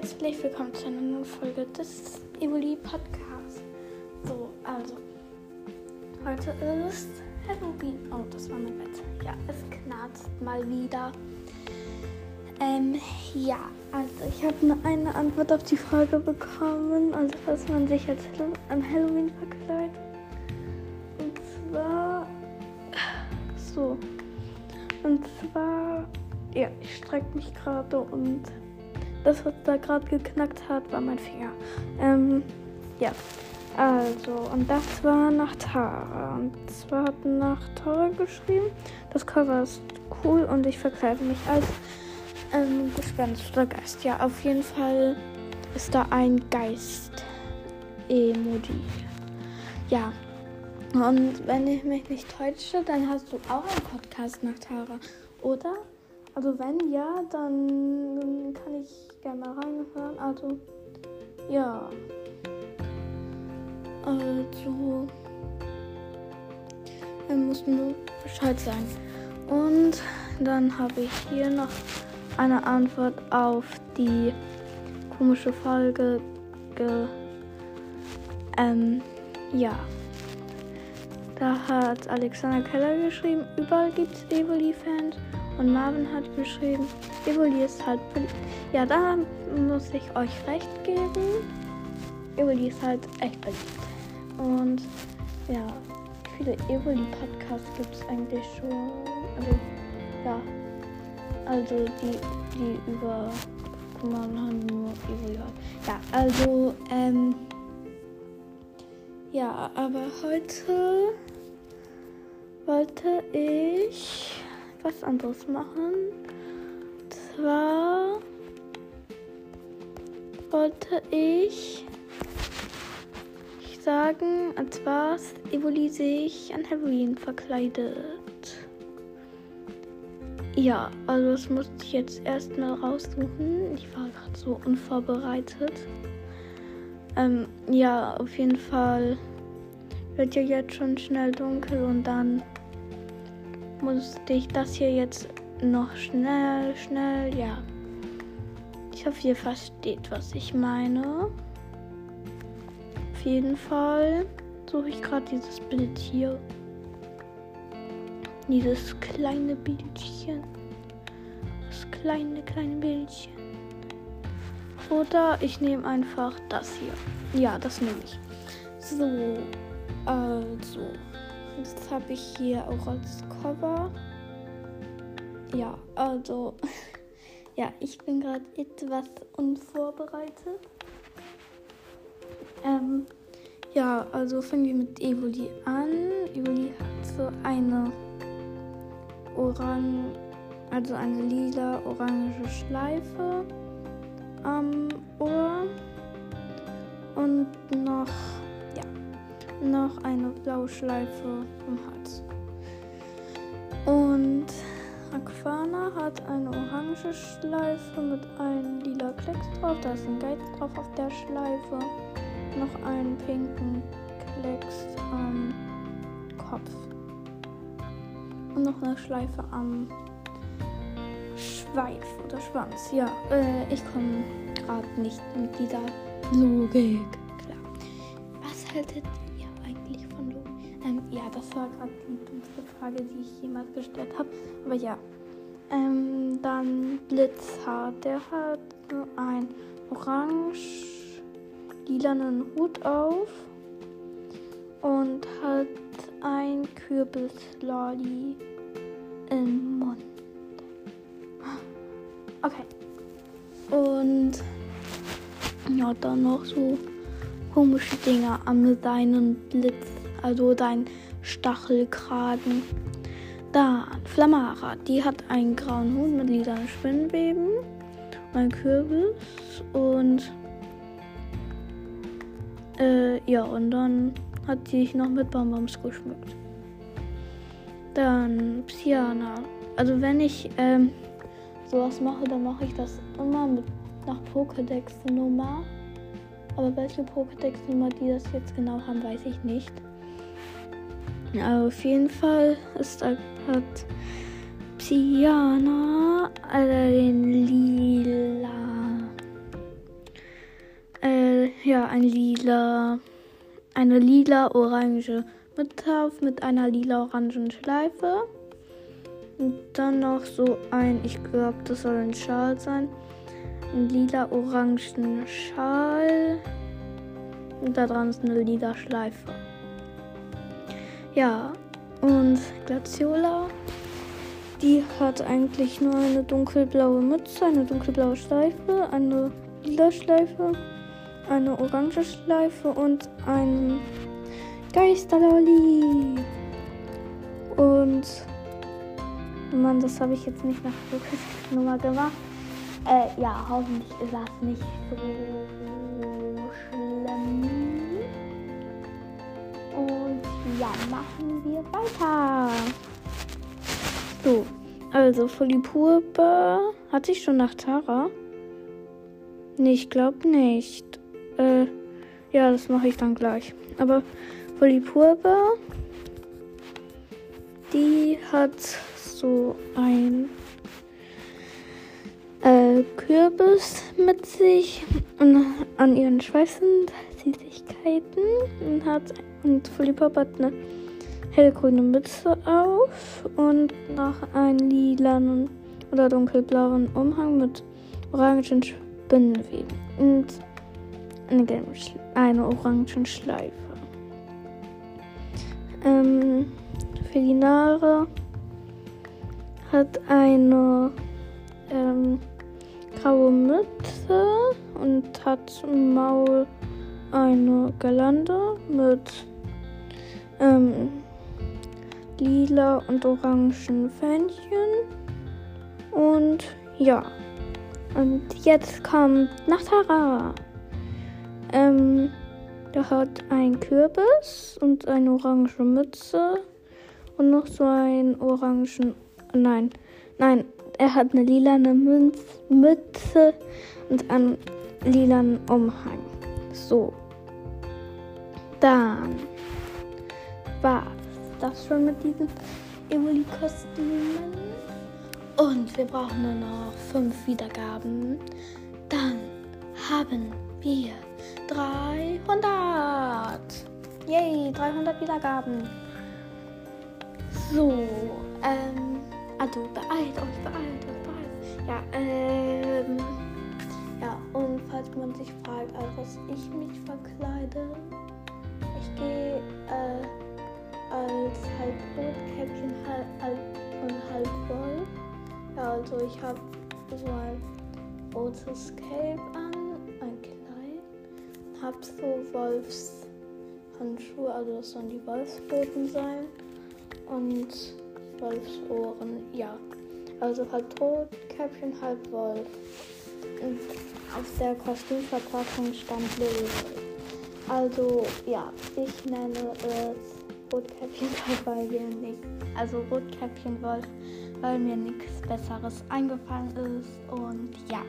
herzlich willkommen zu einer neuen Folge des Evoli Podcasts. So, also, heute ist Halloween. Oh, das war mein Bett. Ja, es knarzt mal wieder. Ähm, ja, also ich habe nur eine Antwort auf die Frage bekommen, also was man sich als an Halloween verkleidet. Und zwar so. Und zwar, ja, ich strecke mich gerade und das, was da gerade geknackt hat, war mein Finger. Ähm, ja. Also, und das war nach Tara. Und zwar hat nach Tara geschrieben. Das Cover ist cool und ich verkleide mich als ähm, Gespenst oder Geist. Ja, auf jeden Fall ist da ein Geist-Emoji. Ja. Und wenn ich mich nicht täusche, dann hast du auch einen Podcast nach Tara, oder? Also wenn ja, dann kann ich gerne mal reinhören. Also ja. Also er muss nur Bescheid sein. Und dann habe ich hier noch eine Antwort auf die komische Folge. Ge ähm, ja. Da hat Alexander Keller geschrieben, überall gibt es Evoli-Fans. Und Marvin hat geschrieben, Evoli ist halt. Ja, da muss ich euch recht geben. Evoli ist halt echt beliebt. Und ja, viele Evoli-Podcasts gibt es eigentlich schon. Also, ja. Also, die, die über Pokémon haben nur Evoli halt. Ja, also, ähm. Ja, aber heute wollte ich was anderes machen. Zwar wollte ich sagen, als was Evoli sich an Halloween verkleidet. Ja, also das musste ich jetzt erstmal raussuchen. Ich war gerade so unvorbereitet. Ähm, ja, auf jeden Fall wird ja jetzt schon schnell dunkel und dann musste ich das hier jetzt noch schnell, schnell, ja. Ich hoffe, ihr versteht, was ich meine. Auf jeden Fall suche ich gerade dieses Bild hier. Dieses kleine Bildchen. Das kleine, kleine Bildchen. Oder ich nehme einfach das hier. Ja, das nehme ich. So, also. Das habe ich hier auch als Cover. Ja, also. Ja, ich bin gerade etwas unvorbereitet. Ähm, ja, also fangen wir mit Evoli an. Evoli hat so eine orang, also eine lila orange Schleife am Ohr und noch noch eine blaue Schleife im Hals. Und Aquana hat eine orange Schleife mit einem lila Klecks drauf. Da ist ein Geist drauf auf der Schleife. Noch einen pinken Klecks am Kopf. Und noch eine Schleife am Schweif oder Schwanz. Ja, äh, ich komme gerade nicht mit dieser Logik klar. Was haltet ähm, ja, das war gerade die dümmste Frage, die ich jemals gestellt habe. Aber ja. Ähm, dann Blitzhaar. Der hat so einen orange-lilanen Hut auf und hat ein Kürbislolli im Mund. Okay. Und ja, dann noch so komische Dinger am seinen Blitz also dein Stachelkragen. Dann Flamara, die hat einen grauen Hut mit lilanen Spinnweben, ein Kürbis und äh, ja, und dann hat sie sich noch mit Bonbons geschmückt. Dann Piana. Also wenn ich ähm, sowas mache, dann mache ich das immer mit nach Pokédex-Nummer. Aber welche Pokédex-Nummer die das jetzt genau haben, weiß ich nicht. Auf jeden Fall ist, hat Piana also den lila ja, ein lila, eine lila-orange auf mit einer lila-orangen Schleife. Und dann noch so ein, ich glaube, das soll ein Schal sein. Ein lila-orangen Schal. Und da dran ist eine lila Schleife. Ja, und Glaciola, die hat eigentlich nur eine dunkelblaue Mütze, eine dunkelblaue Schleife, eine lila Schleife, eine orange Schleife und ein Geisterlolli. Und Mann, das habe ich jetzt nicht nach Nummer gemacht. Äh, ja, hoffentlich ist das nicht so Ja, machen wir weiter. So, also Folipurbe. Hatte ich schon nach Tara? Nee, ich glaube nicht. Äh, ja, das mache ich dann gleich. Aber Folipurbe, die hat so ein äh, Kürbis mit sich und an ihren Schweißen Süßigkeiten und hat und Philipp hat eine hellgrüne Mütze auf und noch einen lilanen oder dunkelblauen Umhang mit orangen Spinnenweben und eine, eine orangen Schleife. Ähm, Felinare hat eine ähm, graue Mütze und hat im Maul eine Galande mit ähm, lila und orangen Fähnchen. Und ja. Und jetzt kommt Nachtara. Ähm, der hat einen Kürbis und eine orange Mütze und noch so einen orangen. Nein, nein, er hat eine lilane Mütze und einen lilanen Umhang. So. Dann war das schon mit diesen Evoli-Kostümen. Und wir brauchen nur noch fünf Wiedergaben. Dann haben wir 300. Yay, 300 Wiedergaben. So, ähm, also beeilt euch, beeilt euch, beeilt. Ja, ähm, ja, und falls man sich fragt, als was ich mich verkleide, ich gehe, äh, als halb Rotkäppchen halb, halb und halb voll. Ja, also ich habe so ein rotes Cape an, ein Kleid, habe so Wolfshandschuhe, also das sollen die Wolfsboten sein und Wolfsohren, ja. Also halb Rotkäppchen, halb Wolf. Und auf der Kostümverpackung stand Löwe. Also ja, ich nenne es Rotkäppchen weil mir nicht, also Rotkäppchen Wolf, weil mir nichts Besseres eingefallen ist und ja.